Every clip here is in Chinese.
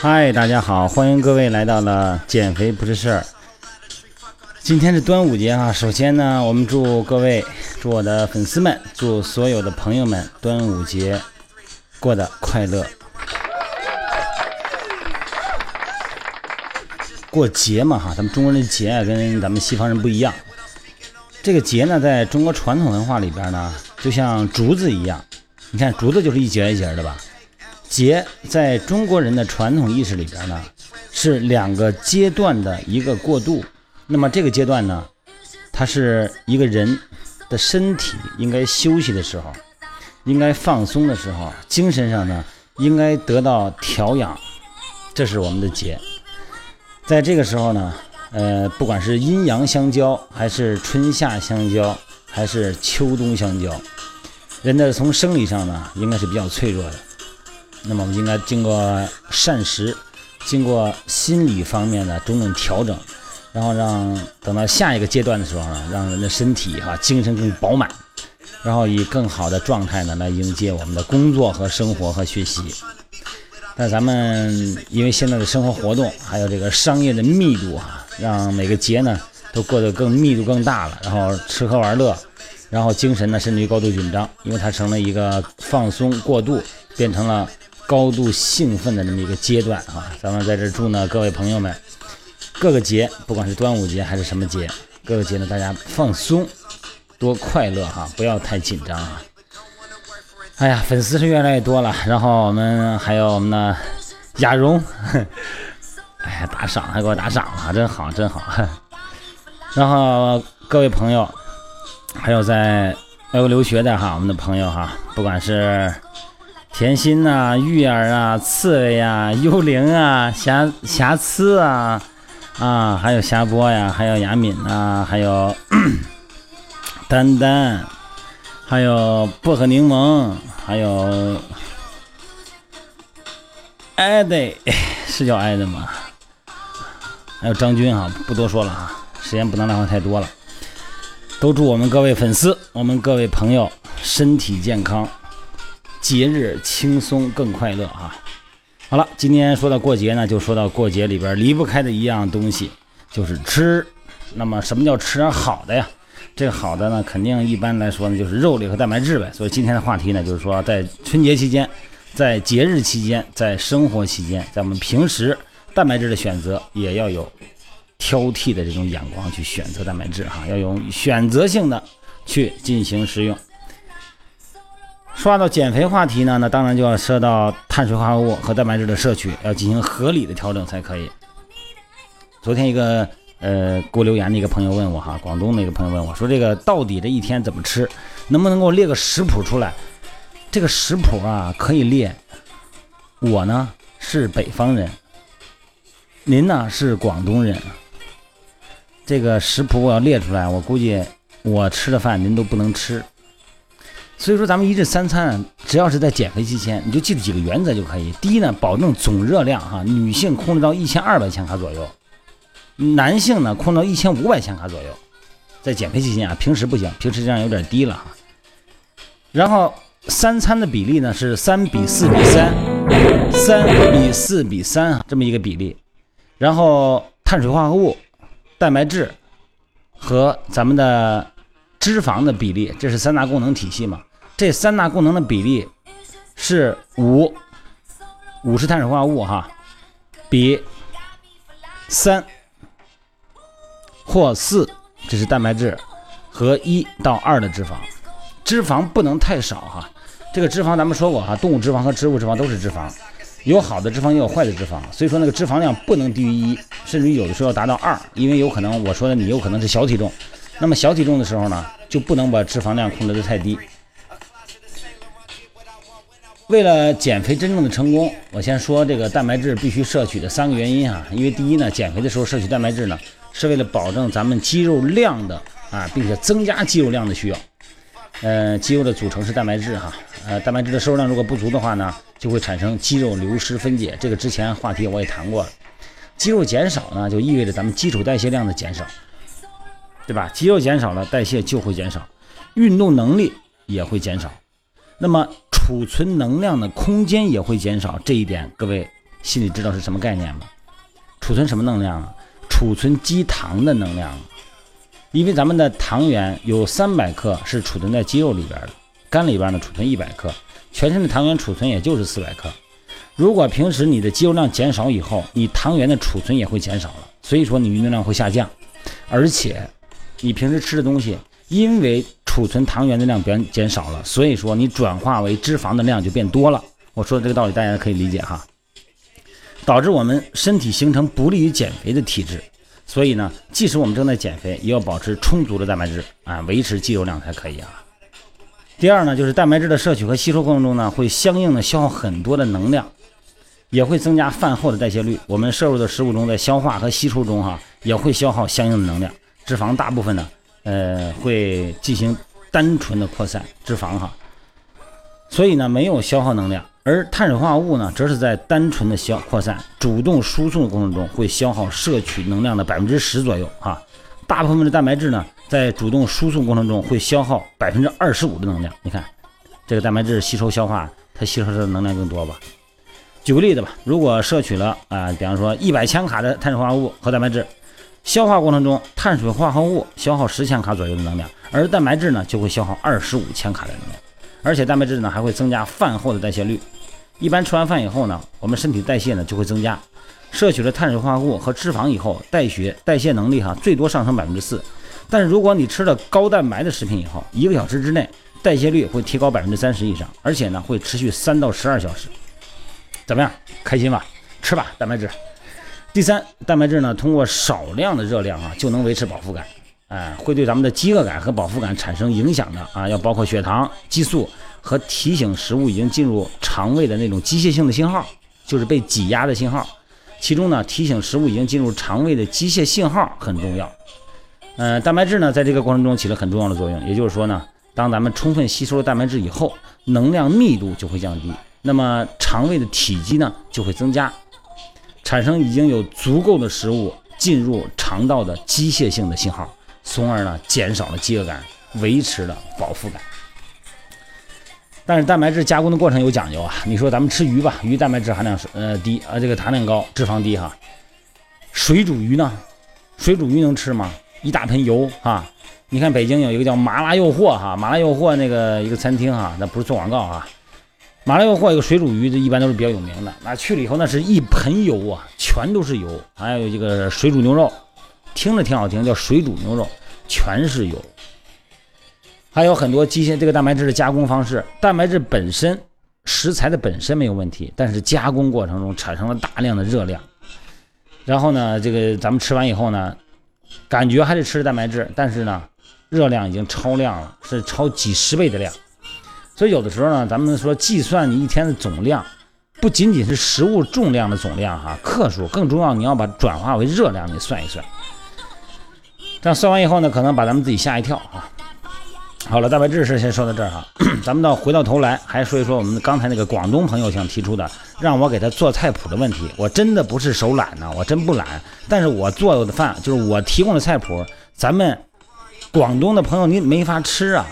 嗨，大家好，欢迎各位来到了减肥不是事儿。今天是端午节啊，首先呢，我们祝各位、祝我的粉丝们、祝所有的朋友们端午节过得快乐。过节嘛哈，咱们中国人的节啊跟咱们西方人不一样。这个节呢，在中国传统文化里边呢，就像竹子一样，你看竹子就是一节一节的吧。节在中国人的传统意识里边呢，是两个阶段的一个过渡。那么这个阶段呢，它是一个人的身体应该休息的时候，应该放松的时候，精神上呢应该得到调养，这是我们的节。在这个时候呢，呃，不管是阴阳相交，还是春夏相交，还是秋冬相交，人的从生理上呢，应该是比较脆弱的。那么我们应该经过膳食，经过心理方面的种种调整，然后让等到下一个阶段的时候呢，让人的身体哈精神更饱满，然后以更好的状态呢来迎接我们的工作和生活和学习。但咱们因为现在的生活活动还有这个商业的密度啊，让每个节呢都过得更密度更大了，然后吃喝玩乐，然后精神呢甚至于高度紧张，因为它成了一个放松过度，变成了。高度兴奋的这么一个阶段啊，咱们在这祝呢各位朋友们，各个节，不管是端午节还是什么节，各个节呢大家放松，多快乐哈，不要太紧张啊。哎呀，粉丝是越来越多了，然后我们还有我们的亚荣，哎呀打赏还给我打赏了，真好真好。然后各位朋友，还有在外国留学的哈，我们的朋友哈，不管是。甜心呐，玉儿啊，刺猬呀，幽灵啊，瑕瑕疵啊，啊，还有霞波呀，还有雅敏啊，还有 丹丹，还有薄荷柠檬，还有艾德，是叫艾德吗？还有张军哈，不多说了哈，时间不能浪费太多了。都祝我们各位粉丝，我们各位朋友身体健康。节日轻松更快乐啊！好了，今天说到过节呢，就说到过节里边离不开的一样东西，就是吃。那么什么叫吃点好的呀？这个好的呢，肯定一般来说呢，就是肉类和蛋白质呗。所以今天的话题呢，就是说在春节期间，在节日期间，在生活期间，在我们平时蛋白质的选择也要有挑剔的这种眼光去选择蛋白质哈，要用选择性的去进行食用。说到减肥话题呢，那当然就要说到碳水化合物和蛋白质的摄取，要进行合理的调整才可以。昨天一个呃给我留言的一个朋友问我哈，广东的一个朋友问我说，这个到底这一天怎么吃，能不能给我列个食谱出来？这个食谱啊可以列。我呢是北方人，您呢是广东人，这个食谱我要列出来，我估计我吃的饭您都不能吃。所以说，咱们一日三餐，只要是在减肥期间，你就记住几个原则就可以。第一呢，保证总热量哈，女性控制到一千二百千卡左右，男性呢控制到一千五百千卡左右。在减肥期间啊，平时不行，平时这样有点低了哈。然后三餐的比例呢是三比四比三，三比四比三啊，这么一个比例。然后碳水化合物、蛋白质和咱们的脂肪的比例，这是三大功能体系嘛。这三大功能的比例是五，五是碳水化合物哈，比三或四，这是蛋白质和一到二的脂肪，脂肪不能太少哈。这个脂肪咱们说过哈，动物脂肪和植物脂肪都是脂肪，有好的脂肪也有坏的脂肪，所以说那个脂肪量不能低于一，甚至于有的时候要达到二，因为有可能我说的你有可能是小体重，那么小体重的时候呢，就不能把脂肪量控制的太低。为了减肥真正的成功，我先说这个蛋白质必须摄取的三个原因啊。因为第一呢，减肥的时候摄取蛋白质呢，是为了保证咱们肌肉量的啊，并且增加肌肉量的需要。呃，肌肉的组成是蛋白质哈，呃，蛋白质的摄入量如果不足的话呢，就会产生肌肉流失分解。这个之前话题我也谈过了。肌肉减少呢，就意味着咱们基础代谢量的减少，对吧？肌肉减少了，代谢就会减少，运动能力也会减少。那么储存能量的空间也会减少。这一点各位心里知道是什么概念吗？储存什么能量啊？储存肌糖的能量。因为咱们的糖原有三百克是储存在肌肉里边的，肝里边呢储存一百克，全身的糖原储存也就是四百克。如果平时你的肌肉量减少以后，你糖原的储存也会减少了，所以说你运动量会下降，而且你平时吃的东西，因为储存糖原的量变减少了，所以说你转化为脂肪的量就变多了。我说的这个道理大家可以理解哈，导致我们身体形成不利于减肥的体质。所以呢，即使我们正在减肥，也要保持充足的蛋白质啊，维持肌肉量才可以啊。第二呢，就是蛋白质的摄取和吸收过程中呢，会相应的消耗很多的能量。也会增加饭后的代谢率。我们摄入的食物中，在消化和吸收中，哈，也会消耗相应的能量。脂肪大部分呢，呃，会进行单纯的扩散脂肪，哈，所以呢，没有消耗能量。而碳水化合物呢，则是在单纯的消扩散、主动输送的过程中，会消耗摄取能量的百分之十左右，哈。大部分的蛋白质呢，在主动输送过程中会消耗百分之二十五的能量。你看，这个蛋白质吸收消化，它吸收的能量更多吧？举个例子吧，如果摄取了啊，比方说一百千卡的碳水化合物和蛋白质，消化过程中碳水化合物消耗十千卡左右的能量，而蛋白质呢就会消耗二十五千卡的能量，而且蛋白质呢还会增加饭后的代谢率。一般吃完饭以后呢，我们身体代谢呢就会增加，摄取了碳水化合物和脂肪以后，代谢代谢能力哈最多上升百分之四，但是如果你吃了高蛋白的食品以后，一个小时之内代谢率会提高百分之三十以上，而且呢会持续三到十二小时。怎么样？开心吧？吃吧，蛋白质。第三，蛋白质呢，通过少量的热量啊，就能维持饱腹感。哎，会对咱们的饥饿感和饱腹感产生影响的啊，要包括血糖、激素和提醒食物已经进入肠胃的那种机械性的信号，就是被挤压的信号。其中呢，提醒食物已经进入肠胃的机械信号很重要。嗯，蛋白质呢，在这个过程中起了很重要的作用。也就是说呢，当咱们充分吸收了蛋白质以后，能量密度就会降低。那么肠胃的体积呢就会增加，产生已经有足够的食物进入肠道的机械性的信号，从而呢减少了饥饿感，维持了饱腹感。但是蛋白质加工的过程有讲究啊，你说咱们吃鱼吧，鱼蛋白质含量是呃低啊，这个含量高，脂肪低哈。水煮鱼呢，水煮鱼能吃吗？一大盆油啊！你看北京有一个叫麻辣诱惑哈，麻辣诱惑那个一个餐厅哈，那不是做广告啊。麻辣诱惑一个水煮鱼，这一般都是比较有名的。那去了以后，那是一盆油啊，全都是油。还有一个水煮牛肉，听着挺好听，叫水煮牛肉，全是油。还有很多机械这个蛋白质的加工方式，蛋白质本身食材的本身没有问题，但是加工过程中产生了大量的热量。然后呢，这个咱们吃完以后呢，感觉还是吃蛋白质，但是呢，热量已经超量了，是超几十倍的量。所以有的时候呢，咱们说计算你一天的总量，不仅仅是食物重量的总量哈，克数更重要，你要把转化为热量，你算一算。这样算完以后呢，可能把咱们自己吓一跳啊。好了，蛋白质是先说到这儿哈，咱们到回到头来还说一说我们刚才那个广东朋友想提出的，让我给他做菜谱的问题。我真的不是手懒呢，我真不懒，但是我做的饭就是我提供的菜谱，咱们广东的朋友你没法吃啊。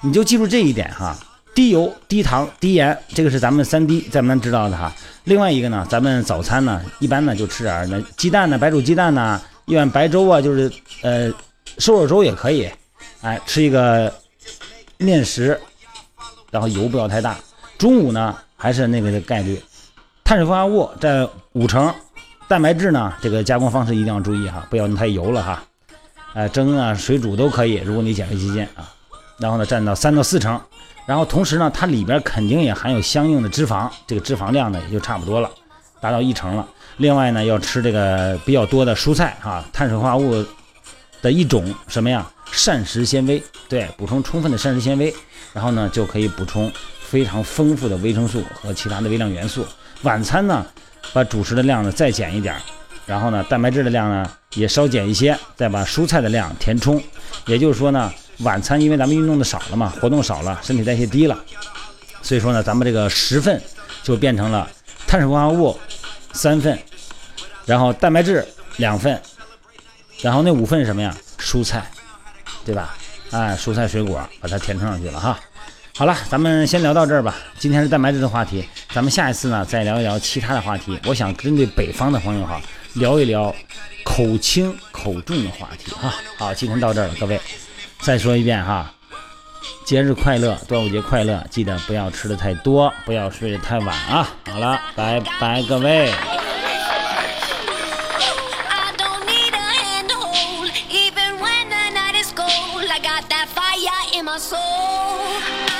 你就记住这一点哈，低油、低糖、低盐，这个是咱们三低，咱们知道的哈。另外一个呢，咱们早餐呢，一般呢就吃点那鸡蛋呢，白煮鸡蛋呢，一碗白粥啊，就是呃瘦肉粥也可以，哎，吃一个面食，然后油不要太大。中午呢还是那个的概率，碳水化合物占五成，蛋白质呢这个加工方式一定要注意哈，不要太油了哈。哎，蒸啊、水煮都可以，如果你减肥期间啊。然后呢，占到三到四成，然后同时呢，它里边肯定也含有相应的脂肪，这个脂肪量呢也就差不多了，达到一成了。另外呢，要吃这个比较多的蔬菜啊，碳水化合物的一种什么呀？膳食纤维，对，补充充分的膳食纤维，然后呢就可以补充非常丰富的维生素和其他的微量元素。晚餐呢，把主食的量呢再减一点，然后呢，蛋白质的量呢也稍减一些，再把蔬菜的量填充。也就是说呢。晚餐因为咱们运动的少了嘛，活动少了，身体代谢低了，所以说呢，咱们这个十份就变成了碳水化合物三份，然后蛋白质两份，然后那五份是什么呀？蔬菜，对吧？哎，蔬菜水果把它填充上去了哈。好了，咱们先聊到这儿吧。今天是蛋白质的话题，咱们下一次呢再聊一聊其他的话题。我想针对北方的朋友哈，聊一聊口轻口重的话题哈。好，今天到这儿了，各位，再说一遍哈，节日快乐，端午节快乐，记得不要吃的太多，不要睡的太晚啊。好了，拜拜，各位。My soul.